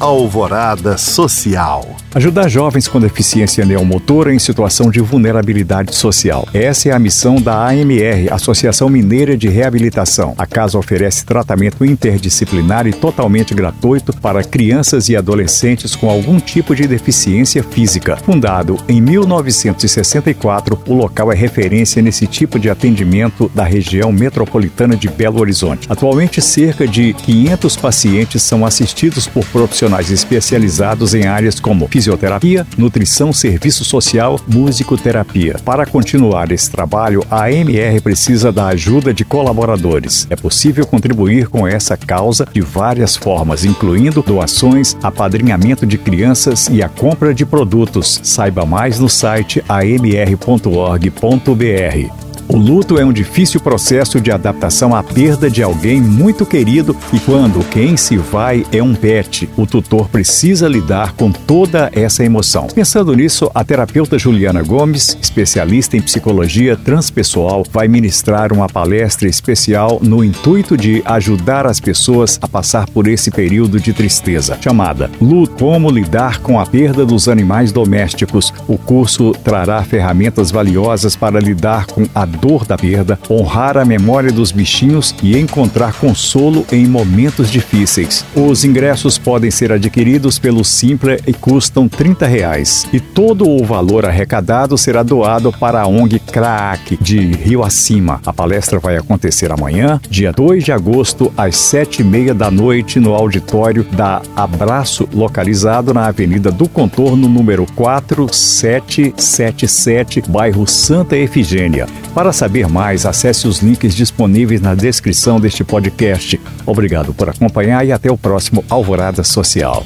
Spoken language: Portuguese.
Alvorada Social. Ajudar jovens com deficiência neomotora em situação de vulnerabilidade social. Essa é a missão da AMR, Associação Mineira de Reabilitação. A casa oferece tratamento interdisciplinar e totalmente gratuito para crianças e adolescentes com algum tipo de deficiência física. Fundado em 1964, o local é referência nesse tipo de atendimento da região metropolitana de Belo Horizonte. Atualmente, cerca de 500 pacientes são assistidos por profissionais especializados em áreas como fisioterapia, nutrição, serviço social, musicoterapia. Para continuar esse trabalho, a MR precisa da ajuda de colaboradores. É possível contribuir com essa causa de várias formas, incluindo doações, apadrinhamento de crianças e a compra de produtos. Saiba mais no site amr.org.br. O luto é um difícil processo de adaptação à perda de alguém muito querido e quando quem se vai é um pet, o tutor precisa lidar com toda essa emoção. Pensando nisso, a terapeuta Juliana Gomes, especialista em psicologia transpessoal, vai ministrar uma palestra especial no intuito de ajudar as pessoas a passar por esse período de tristeza, chamada Luto Como Lidar com a Perda dos Animais Domésticos. O curso trará ferramentas valiosas para lidar com a dor da perda, honrar a memória dos bichinhos e encontrar consolo em momentos difíceis. Os ingressos podem ser adquiridos pelo Simple e custam 30 reais. E todo o valor arrecadado será doado para a ONG CRAAC de Rio Acima. A palestra vai acontecer amanhã, dia 2 de agosto, às sete e meia da noite, no auditório da Abraço, localizado na Avenida do Contorno, número 4777, bairro Santa Efigênia. Para para saber mais, acesse os links disponíveis na descrição deste podcast. Obrigado por acompanhar e até o próximo Alvorada Social.